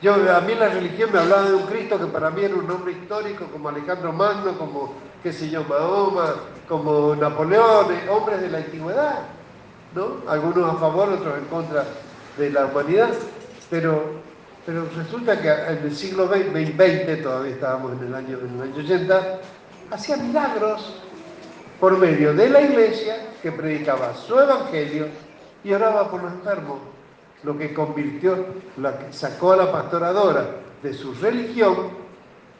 Yo, a mí la religión me hablaba de un Cristo que para mí era un hombre histórico como Alejandro Magno, como qué sé yo, Mahoma, como Napoleón, eh, hombres de la antigüedad, ¿no? Algunos a favor, otros en contra de la humanidad, pero, pero resulta que en el siglo XX, todavía estábamos en el año, en el año 80, hacía milagros por medio de la iglesia que predicaba su evangelio y oraba por los enfermos, lo que convirtió, la que sacó a la pastoradora de su religión,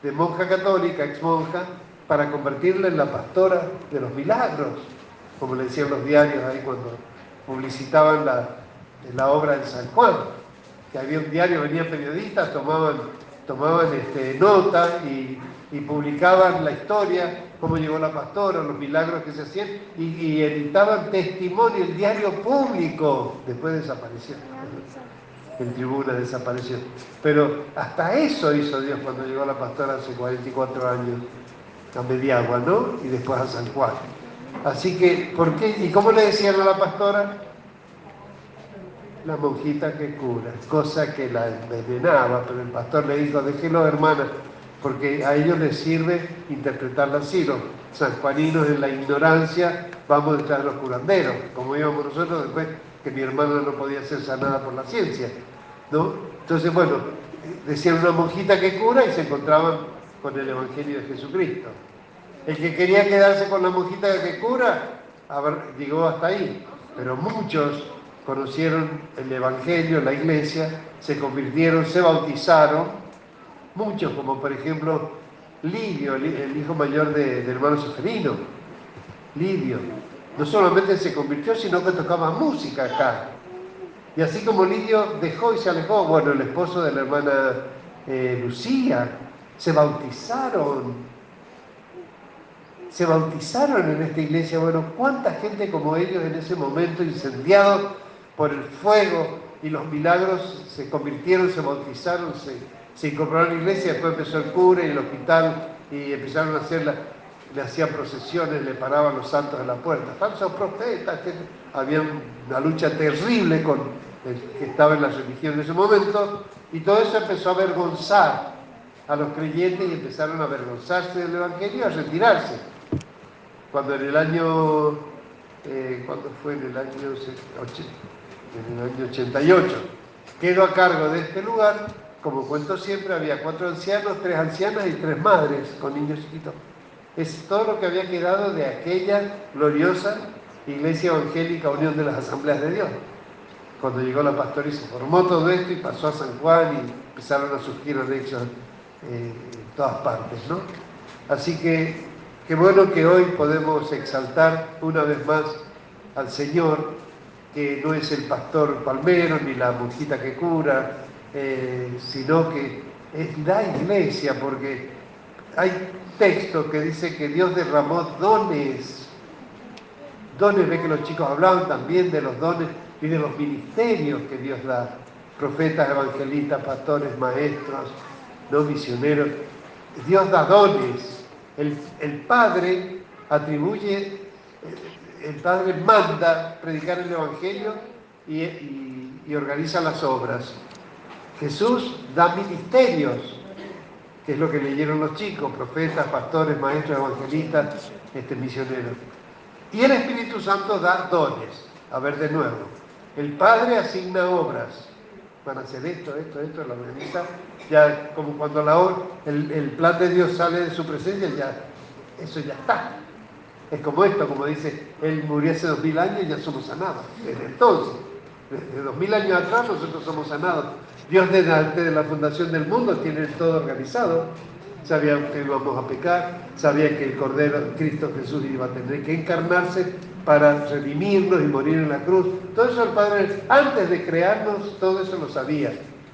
de monja católica, ex monja, para convertirla en la pastora de los milagros, como le decían los diarios ahí cuando publicitaban la, la obra de San Juan, que había un diario, venían periodistas, tomaban, tomaban este, nota y, publicaban la historia, cómo llegó la pastora, los milagros que se hacían, y, y editaban testimonio, el diario público, después desapareció. En tribuna desapareció. Pero hasta eso hizo Dios cuando llegó la pastora hace 44 años a Mediagua, ¿no? Y después a San Juan. Así que, ¿por qué? ¿Y cómo le decían a la pastora? la monjita que cura, cosa que la envenenaba, pero el pastor le dijo, déjelo hermana, porque a ellos les sirve interpretarla así, los sanjuaninos en la ignorancia vamos detrás de los curanderos, como íbamos nosotros después que mi hermana no podía ser sanada por la ciencia, ¿no? Entonces, bueno, decían una monjita que cura y se encontraban con el Evangelio de Jesucristo. El que quería quedarse con la monjita que cura, llegó hasta ahí, pero muchos conocieron el Evangelio, la iglesia, se convirtieron, se bautizaron, muchos, como por ejemplo Livio, el hijo mayor del hermano Seferino, Livio, no solamente se convirtió, sino que tocaba música acá. Y así como Livio dejó y se alejó, bueno, el esposo de la hermana eh, Lucía, se bautizaron, se bautizaron en esta iglesia. Bueno, ¿cuánta gente como ellos en ese momento, incendiados por el fuego y los milagros, se convirtieron, se bautizaron, se, se incorporaron a la iglesia, después empezó el cura y el hospital y empezaron a hacer la, le hacían procesiones, le paraban los santos en la puerta. Falsos profetas, había una lucha terrible con el que estaba en la religión en ese momento, y todo eso empezó a avergonzar a los creyentes y empezaron a avergonzarse del Evangelio a retirarse. Cuando en el año, eh, cuando fue en el año 88, quedó a cargo de este lugar, como cuento siempre, había cuatro ancianos, tres ancianas y tres madres con niños chiquitos. Es todo lo que había quedado de aquella gloriosa Iglesia Evangélica Unión de las Asambleas de Dios. Cuando llegó la pastora y se formó todo esto y pasó a San Juan y empezaron a surgir anexos eh, en todas partes, ¿no? Así que qué bueno que hoy podemos exaltar una vez más al Señor, que no es el pastor palmero ni la monjita que cura, eh, sino que es la iglesia, porque hay texto que dice que Dios derramó dones. Dones, ve que los chicos hablaban también de los dones y de los ministerios que Dios da. Profetas, evangelistas, pastores, maestros, no misioneros. Dios da dones. El, Padre atribuye, el Padre manda predicar el Evangelio y organiza las obras. Jesús da ministerios que es lo que leyeron los chicos, profetas, pastores, maestros, evangelistas, este, misioneros. Y el Espíritu Santo da dones. A ver de nuevo. El Padre asigna obras. Van a hacer esto, esto, esto, la organiza. Ya como cuando la, el, el plan de Dios sale de su presencia, ya eso ya está. Es como esto, como dice, Él murió hace dos mil años y ya somos sanados. Desde entonces, desde dos mil años atrás nosotros somos sanados. Dios desde de la fundación del mundo tiene todo organizado. Sabía que íbamos a pecar, sabía que el Cordero, Cristo Jesús, iba a tener que encarnarse para redimirnos y morir en la cruz. Todo eso el Padre, antes de crearnos, todo eso lo sabía.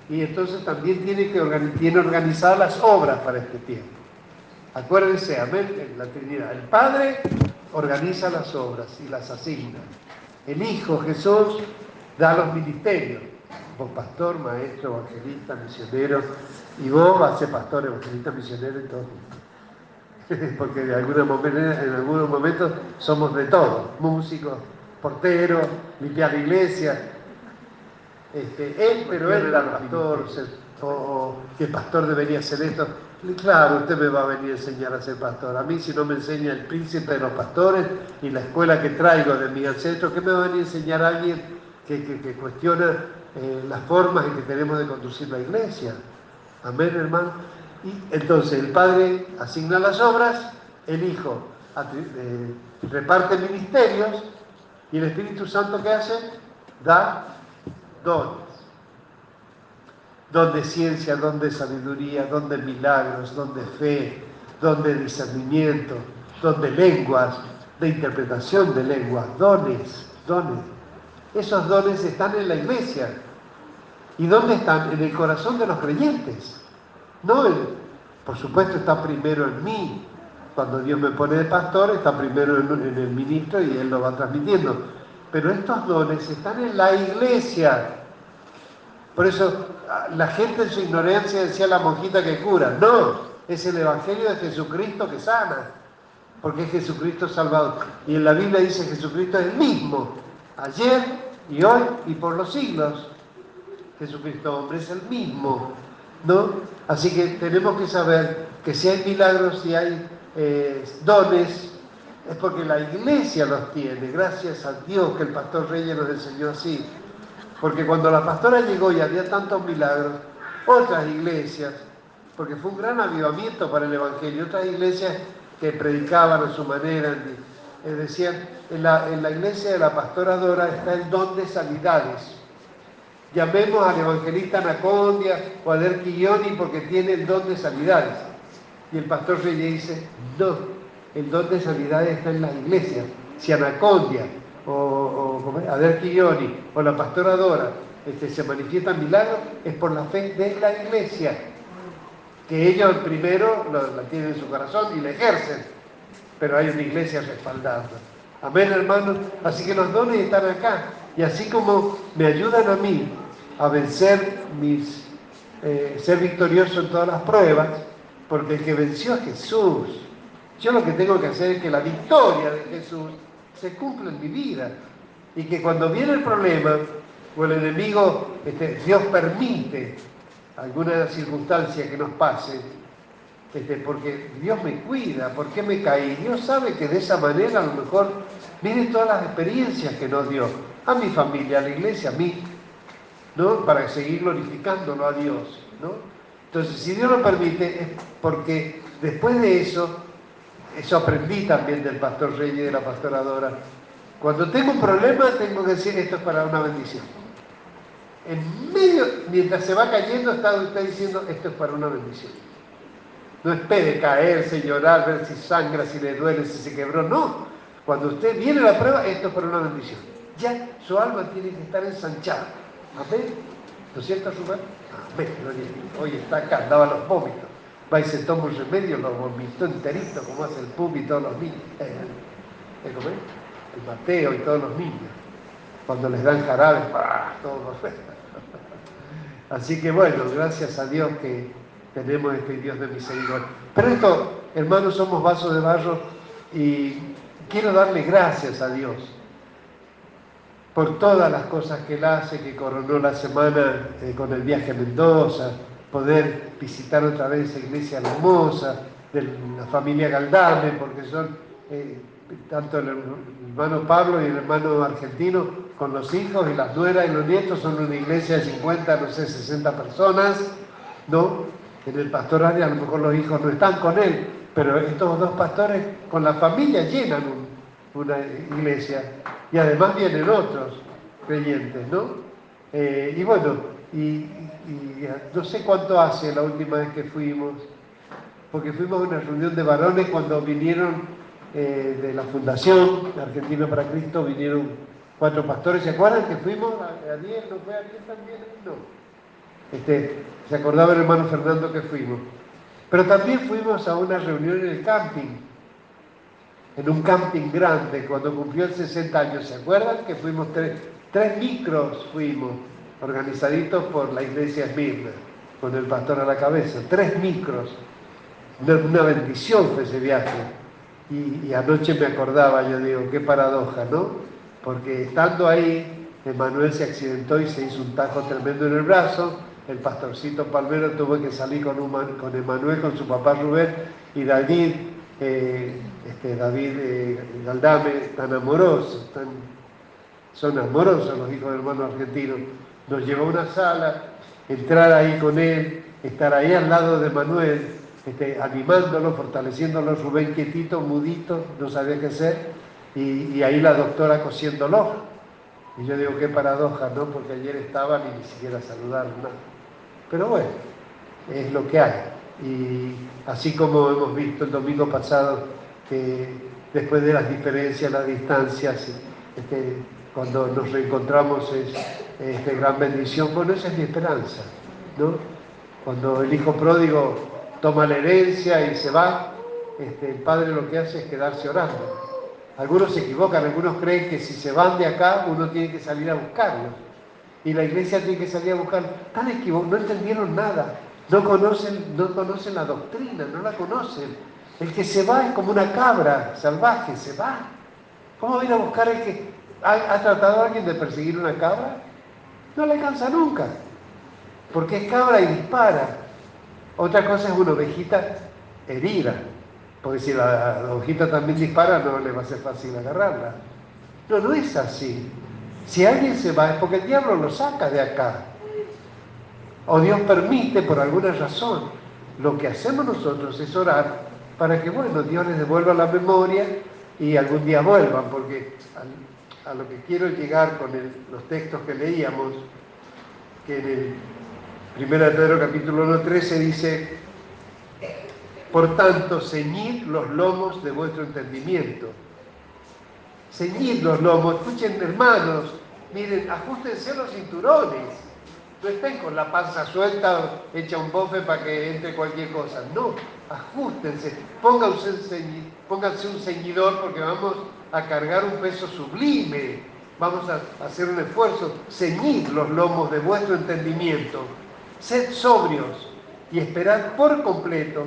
Y entonces también tiene, que tiene organizadas las obras para este tiempo. Acuérdense, amén, en la Trinidad. El Padre organiza las obras y las asigna. El Hijo Jesús da los ministerios vos pastor, maestro, evangelista, misionero, y vos vas a ser pastor, evangelista, misionero y todo. Porque de alguna manera, en algunos momentos somos de todo, músicos, porteros, limpiar la iglesia. Este, él, pero él era pastor, o, que el pastor debería ser esto. claro, usted me va a venir a enseñar a ser pastor. A mí si no me enseña el príncipe de los pastores y la escuela que traigo de mi ancestro, ¿qué me va a venir a enseñar a alguien que cuestiona eh, las formas en que tenemos de conducir la iglesia. Amén, hermano. Y entonces el Padre asigna las obras, el Hijo eh, reparte ministerios y el Espíritu Santo ¿qué hace? Da dones. Don de ciencia, don de sabiduría, don de milagros, don de fe, don de discernimiento, don de lenguas, de interpretación de lenguas, dones, dones. Esos dones están en la iglesia. ¿Y dónde están? En el corazón de los creyentes. No, por supuesto está primero en mí. Cuando Dios me pone de pastor, está primero en, el ministro y Él lo va transmitiendo. Pero estos dones están en la iglesia. Por eso la gente en su ignorancia decía la monjita que cura. No, es el Evangelio de Jesucristo que sana. Porque es Jesucristo salvador. Y en la Biblia dice Jesucristo es el mismo. Ayer, y hoy y por los siglos. Jesucristo hombre es el mismo, ¿no? Así que tenemos que saber que si hay milagros, si hay eh, dones, es porque la iglesia los tiene, gracias a Dios que el pastor Reyes nos enseñó así. Porque cuando la pastora llegó y había tantos milagros, otras iglesias, porque fue un gran avivamiento para el Evangelio, otras iglesias que predicaban a su manera, en la, en la iglesia de la pastora Dora está el don de sanidades. Llamemos al evangelista Anacondia o a Derquilloni porque tiene el don de sanidades. Y el pastor Reyes dice, no, el don de sanidades está en las iglesias. Si Anacondia o, o o la pastora Dora este, se manifiestan milagros, es por la fe de la iglesia. Que ellos primero la tienen en su corazón y la ejercen. Pero hay una iglesia respaldando. Amén, hermanos. Así que los dones están acá. Y así como me ayudan a mí a vencer mis, eh, ser victorioso en todas las pruebas, porque el que venció a Jesús, yo lo que tengo que hacer es que la victoria de Jesús se cumpla en mi vida. Y que cuando viene el problema, o el enemigo, este, Dios permite alguna circunstancia que nos pase, este, porque Dios me cuida, ¿por qué me caí? Dios sabe que de esa manera a lo mejor miren todas las experiencias que nos dio, a mi familia, a la iglesia, a mí, ¿no? Para seguir glorificándolo a Dios, ¿no? Entonces, si Dios lo permite, es porque después de eso, eso aprendí también del pastor Reyes y de la pastora Dora, cuando tengo un problema tengo que decir esto es para una bendición. En medio, mientras se va cayendo, está usted diciendo esto es para una bendición. No espere caerse, llorar, ver si sangra, si le duele, si se quebró. No. Cuando usted viene a la prueba, esto es para una bendición. Ya su alma tiene que estar ensanchada. Amén. ¿No es cierto, Rubén? Amén. Hoy está acá, daba los vómitos. Va y se toma un remedio, lo vomitó enterito, como hace el pub y todos los niños. Eh, ¿eh, el Mateo y todos los niños. Cuando les dan jarabe, ¡pah! todos los Así que bueno, gracias a Dios que tenemos este Dios de misericordia. Pero esto, hermanos, somos vasos de barro y quiero darle gracias a Dios por todas las cosas que Él hace, que coronó la semana eh, con el viaje a Mendoza, poder visitar otra vez esa iglesia hermosa de la familia Galdame, porque son eh, tanto el hermano Pablo y el hermano argentino con los hijos y las nueras y los nietos, son una iglesia de 50, no sé, 60 personas, ¿no? En el pastoral a lo mejor los hijos no están con él, pero estos dos pastores con la familia llenan una iglesia y además vienen otros creyentes, ¿no? Eh, y bueno, y, no sé cuánto hace la última vez que fuimos, porque fuimos a una reunión de varones cuando vinieron eh, de la Fundación Argentina para Cristo, vinieron cuatro pastores, ¿se acuerdan que fuimos? a Ariel, ¿no fue Ariel también? No. Este, se acordaba el hermano Fernando que fuimos. Pero también fuimos a una reunión en el camping en un camping grande cuando cumplió el 60 años. ¿Se acuerdan que fuimos tres, tres micros fuimos, organizaditos por la iglesia Esmirna, con el pastor a la cabeza? Tres micros. Una bendición fue ese viaje. Y, y anoche me acordaba, yo digo, qué paradoja, ¿no? Porque estando ahí, Emanuel se accidentó y se hizo un tajo tremendo en el brazo. El pastorcito Palmero tuvo que salir con, con Emanuel, con su papá Rubén, y David eh, este, David eh, Galdame, tan amorosos, tan, son amorosos los hijos del hermano argentino, nos llevó a una sala, entrar ahí con él, estar ahí al lado de Manuel, este, animándolo, fortaleciéndolo, Rubén quietito, mudito, no sabía qué hacer, y, ahí la doctora cosiéndolo. Y yo digo, qué paradoja, ¿no? Porque ayer estaban y ni siquiera saludaron, nada. Pero bueno, es lo que hay. Y así como hemos visto el domingo pasado que después de las diferencias, las distancias, este, cuando nos reencontramos es este, gran bendición. Bueno, esa es mi esperanza, ¿no? Cuando el hijo pródigo toma la herencia y se va, este, el padre lo que hace es quedarse orando. Algunos se equivocan, algunos creen que si se van de acá uno tiene que salir a buscarlos. Y la iglesia tiene que salir a buscarlos. Están equivocados, no entendieron nada. No conocen, no conocen la doctrina, no la conocen. El que se va es como una cabra salvaje, se va. ¿Cómo va a a buscar el que ¿Ha, tratado alguien de perseguir una cabra? No le alcanza nunca, porque es cabra y dispara. Otra cosa es una ovejita herida, porque si la ovejita también dispara no le va a ser fácil agarrarla. No, no es así. Si alguien se va es porque el diablo lo saca de acá. O Dios permite por alguna razón. Lo que hacemos nosotros es orar para que, bueno, Dios les devuelva la memoria y algún día vuelvan, porque a, lo que quiero llegar con los textos que leíamos, que en el 1 Pedro capítulo 1, 13 dice, por tanto, ceñid los lomos de vuestro entendimiento ceñid los lomos, escuchen hermanos, miren, ajustense los cinturones, no estén con la panza suelta, hecha un bofe para que entre cualquier cosa, no, ajustense, pónganse un, pónganse un ceñidor porque vamos a cargar un peso sublime, vamos a hacer un esfuerzo, ceñid los lomos de vuestro entendimiento, sed sobrios y esperad por completo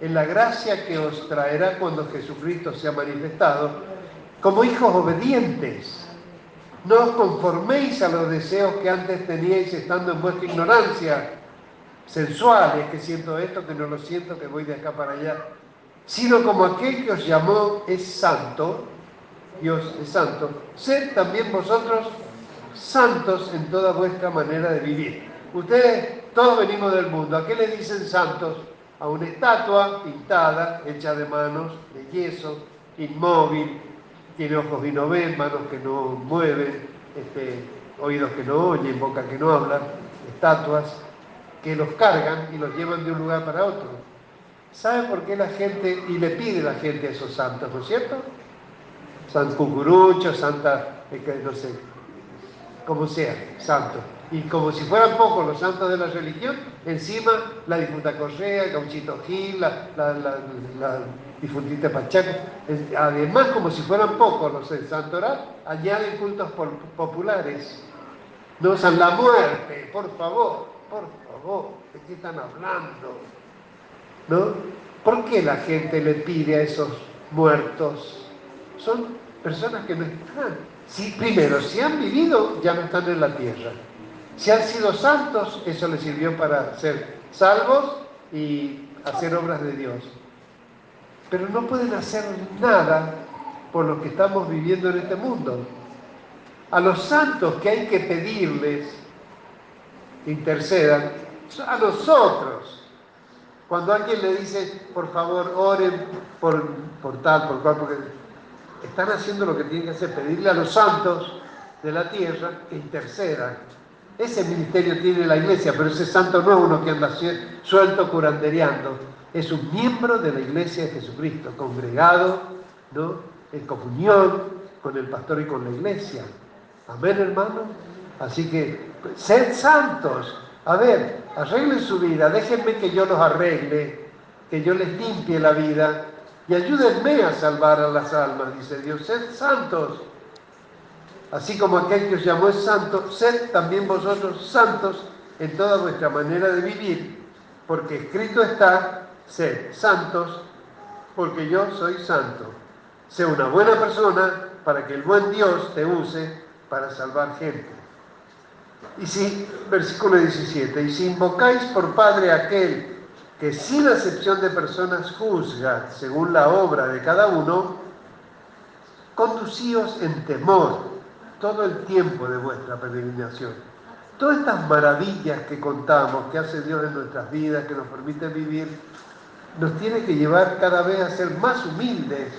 en la gracia que os traerá cuando Jesucristo sea manifestado como hijos obedientes. No os conforméis a los deseos que antes teníais estando en vuestra ignorancia, sensuales, que siento esto, que no lo siento, que voy de acá para allá, sino como aquel que os llamó es santo, Dios es santo, sed también vosotros santos en toda vuestra manera de vivir. Ustedes todos venimos del mundo. ¿A qué le dicen santos? A una estatua pintada, hecha de manos, de yeso, inmóvil, tiene ojos y no ven, manos que no mueven, este, oídos que no oyen, boca que no habla, estatuas que los cargan y los llevan de un lugar para otro. ¿Sabe por qué la gente, y le pide la gente a esos santos, ¿no es cierto? San Cucurucho, Santa, eh, no sé, como sea, santo. Y como si fueran pocos los santos de la religión, encima la difunta Correa, Gauchito Gil, la, la, difuntita Pachaco. Además, como si fueran pocos los del Santoral, añaden cultos populares. No usan la muerte, por favor, por favor, ¿de qué están hablando? ¿No? ¿Por qué la gente le pide a esos muertos? Son personas que no están. Si, primero, si han vivido, ya no están en la tierra. Si han sido santos, eso les sirvió para ser salvos y hacer obras de Dios. Pero no pueden hacer nada por lo que estamos viviendo en este mundo. A los santos que hay que pedirles intercedan, a nosotros. Cuando alguien le dice, por favor, oren por, por tal, por cual, porque están haciendo lo que tienen que hacer, pedirle a los santos de la tierra que intercedan. Ese ministerio tiene la iglesia, pero ese santo no es uno que anda suelto curandereando, es un miembro de la iglesia de Jesucristo, congregado, ¿no? en comunión con el pastor y con la iglesia. Amén, hermano. Así que, sed santos. A ver, arreglen su vida, déjenme que yo los arregle, que yo les limpie la vida y ayúdenme a salvar a las almas, dice Dios. Sed santos Así como aquel que os llamó es santo, sed también vosotros santos en toda vuestra manera de vivir, porque escrito está, sed santos, porque yo soy santo. Sé una buena persona para que el buen Dios te use para salvar gente. Y si, versículo 17, y si invocáis por Padre aquel que sin acepción de personas juzga según la obra de cada uno, conducíos en temor todo el tiempo de vuestra peregrinación. Todas estas maravillas que contamos, que hace Dios en nuestras vidas, que nos permite vivir, nos tiene que llevar cada vez a ser más humildes,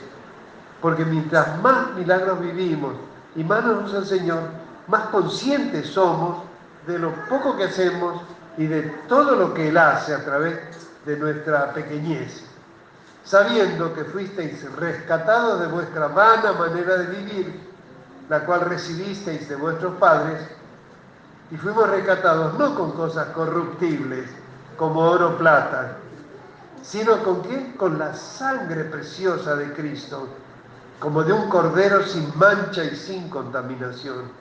porque mientras más milagros vivimos y más nos usa el Señor, más conscientes somos de lo poco que hacemos y de todo lo que Él hace a través de nuestra pequeñez, sabiendo que fuisteis rescatados de vuestra vana manera de vivir la cual recibisteis de vuestros padres, y fuimos rescatados no con cosas corruptibles como oro o plata, sino con qué? Con la sangre preciosa de Cristo, como de un cordero sin mancha y sin contaminación,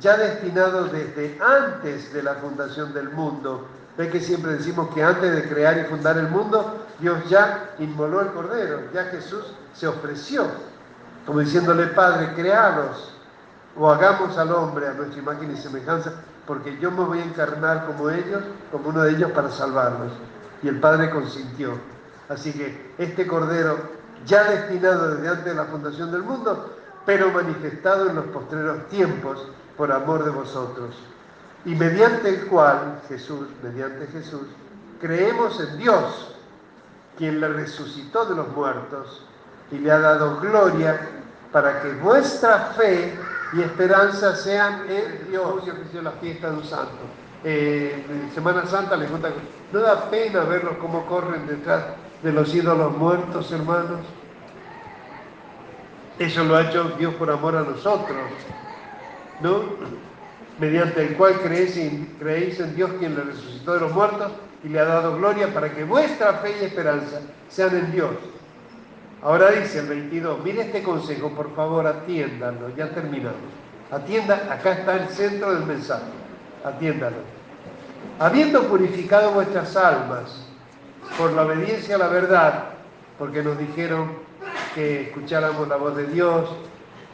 ya destinado desde antes de la fundación del mundo. Ve que siempre decimos que antes de crear y fundar el mundo, Dios ya inmoló el cordero, ya Jesús se ofreció como diciéndole, Padre, créalos, o hagamos al hombre a nuestra imagen y semejanza, porque yo me voy a encarnar como ellos, como uno de ellos para salvarlos. Y el Padre consintió. Así que este Cordero, ya destinado desde antes de la fundación del mundo, pero manifestado en los postreros tiempos por amor de vosotros, y mediante el cual Jesús, mediante Jesús, creemos en Dios, quien le resucitó de los muertos y le ha dado gloria para que vuestra fe y esperanza sean en Dios. La fiesta de un santo. Eh, en Semana Santa les cuenta, ¿no da pena verlos cómo corren detrás de los ídolos muertos, hermanos? Eso lo ha hecho Dios por amor a nosotros, ¿no? Mediante el cual creéis, creéis en Dios quien le resucitó de los muertos y le ha dado gloria para que vuestra fe y esperanza sean en Dios. Ahora dice el 22, mire este consejo, por favor, atiéndanlo, ya terminamos. Atienda, acá está el centro del mensaje, atiéndalo. Habiendo purificado vuestras almas por la obediencia a la verdad, porque nos dijeron que escucháramos la voz de Dios,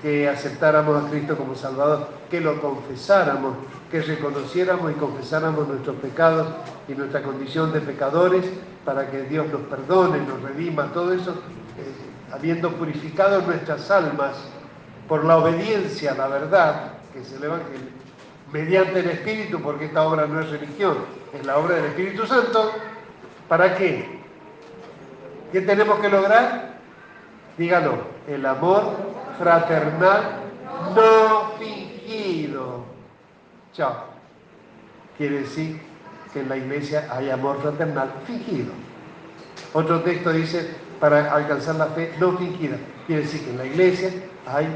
que aceptáramos a Cristo como Salvador, que lo confesáramos, que reconociéramos y confesáramos nuestros pecados y nuestra condición de pecadores para que Dios nos perdone, nos redima, todo eso, eh, habiendo purificado nuestras almas por la obediencia a la verdad, que es el Evangelio, mediante el Espíritu, porque esta obra no es religión, es la obra del Espíritu Santo, ¿para qué? ¿Qué tenemos que lograr? Dígalo, el amor fraternal no fingido. Chao. Quiere decir que en la iglesia hay amor fraternal fingido. Otro texto dice, para alcanzar la fe no fingida. Quiere decir que en la iglesia hay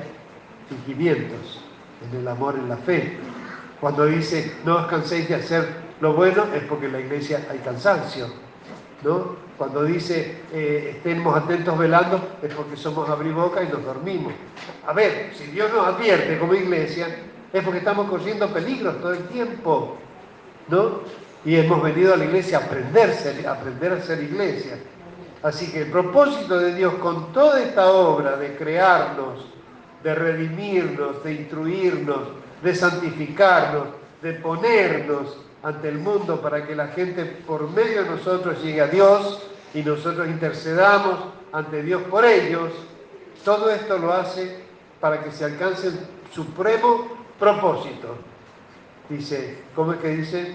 fingimientos en el amor, en la fe. Cuando dice, no os canséis de hacer lo bueno, es porque en la iglesia hay cansancio. ¿no? Cuando dice eh, estemos atentos velando, es porque somos abriboca y nos dormimos. A ver, si Dios nos advierte como iglesia, es porque estamos corriendo peligros todo el tiempo, ¿no? Y hemos venido a la iglesia a aprenderse, a aprender a ser iglesia. Así que el propósito de Dios con toda esta obra de crearnos, de redimirnos, de instruirnos, de santificarnos, de ponernos ante el mundo para que la gente por medio de nosotros llegue a Dios, y nosotros intercedamos ante Dios por ellos, todo esto lo hace para que se alcance el supremo propósito. Dice, ¿cómo es que dice?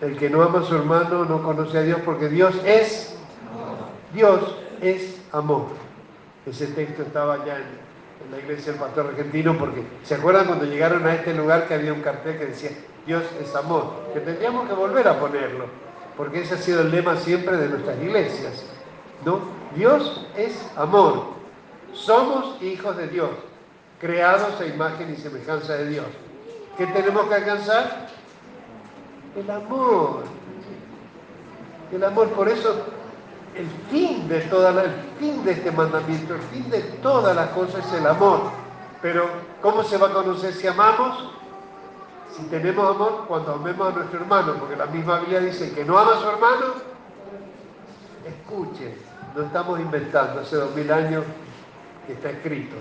El que no ama a su hermano no conoce a Dios porque Dios es, Dios es amor. Ese texto estaba ya en, la iglesia del pastor argentino porque, ¿se acuerdan cuando llegaron a este lugar que había un cartel que decía, Dios es amor? Que tendríamos que volver a ponerlo porque ese ha sido el lema siempre de nuestras iglesias. ¿no? Dios es amor. Somos hijos de Dios, creados a imagen y semejanza de Dios. ¿Qué tenemos que alcanzar? El amor. El amor, por eso el fin de toda el fin de este mandamiento, el fin de todas las cosas es el amor. Pero ¿cómo se va a conocer si amamos? si tenemos amor cuando amemos a nuestro hermano, porque la misma Biblia dice que no ama a su hermano, escuche, no estamos inventando, hace dos mil años que está escrito.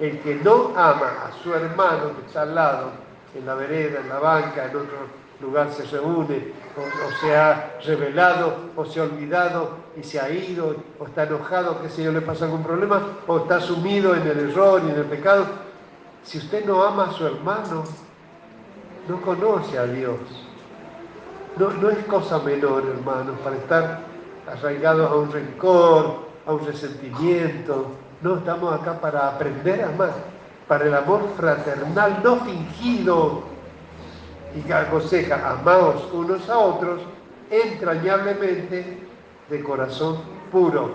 El que no ama a su hermano que está al lado, en la vereda, en la banca, en otro lugar se reúne, o, se ha revelado, o se ha olvidado y se ha ido, o está enojado, que sé yo, le pasa algún problema, o está sumido en el error y en el pecado. Si usted no ama a su hermano, no conoce a Dios. No, no es cosa menor, hermanos, para estar arraigados a un rencor, a un resentimiento. No, estamos acá para aprender a amar, para el amor fraternal, no fingido, y que aconseja, amaos unos a otros entrañablemente de corazón puro.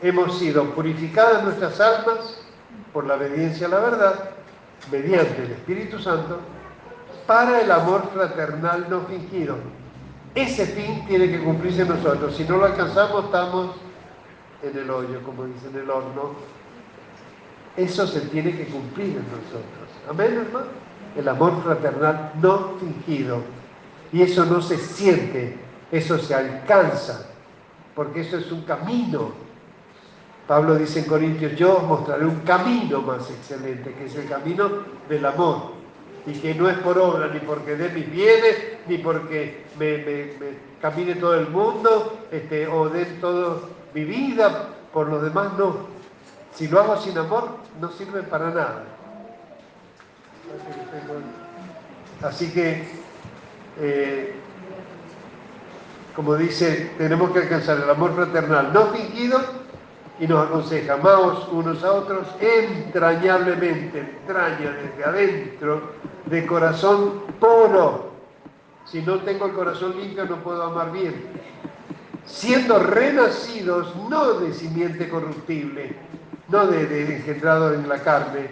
Hemos sido purificadas nuestras almas por la obediencia a la verdad mediante el Espíritu Santo para el amor fraternal no fingido. Ese fin tiene que cumplirse nosotros. Si no lo alcanzamos, estamos en el hoyo, como dicen el horno. Eso se tiene que cumplir en nosotros. Amén, hermano. El amor fraternal no fingido. Y eso no se siente, eso se alcanza, porque eso es un camino. Pablo dice en Corintios, yo os mostraré un camino más excelente, que es el camino del amor. Y que no es por obra, ni porque dé mis bienes, ni porque me, camine todo el mundo, este, o dé toda mi vida, por los demás no. Si lo hago sin amor, no sirve para nada. Así que, eh, como dice, tenemos que alcanzar el amor fraternal no fingido y nos aconseja, amaos unos a otros entrañablemente, entraña desde adentro, de corazón puro. Si no tengo el corazón limpio no puedo amar bien. Siendo renacidos no de simiente corruptible, no de, de engendrado en la carne,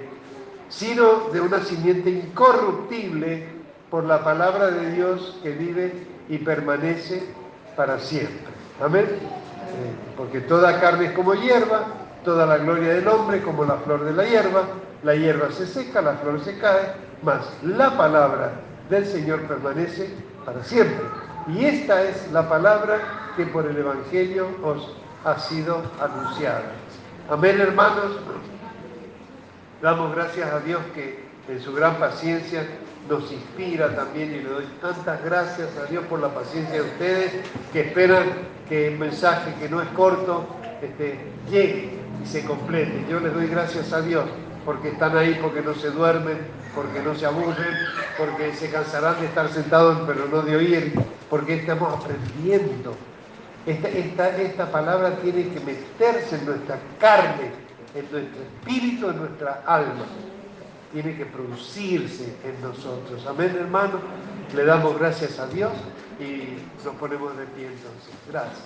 sino de una simiente incorruptible por la palabra de Dios que vive y permanece para siempre. Amén. Porque toda carne es como hierba, toda la gloria del hombre como la flor de la hierba, la hierba se seca, la flor se cae, mas la palabra del Señor permanece para siempre. Y esta es la palabra que por el Evangelio os ha sido anunciada. Amén, hermanos. Damos gracias a Dios que en su gran paciencia nos inspira también y le doy tantas gracias a Dios por la paciencia de ustedes que esperan que el mensaje que no es corto este, llegue y se complete. Yo les doy gracias a Dios porque están ahí, porque no se duermen, porque no se aburren, porque se cansarán de estar sentados pero no de oír, porque estamos aprendiendo. Esta, palabra tiene que meterse en nuestra carne, en nuestro espíritu, en nuestra alma tiene que producirse en nosotros. Amén, hermano. Le damos gracias a Dios y nos ponemos de pie entonces. Gracias.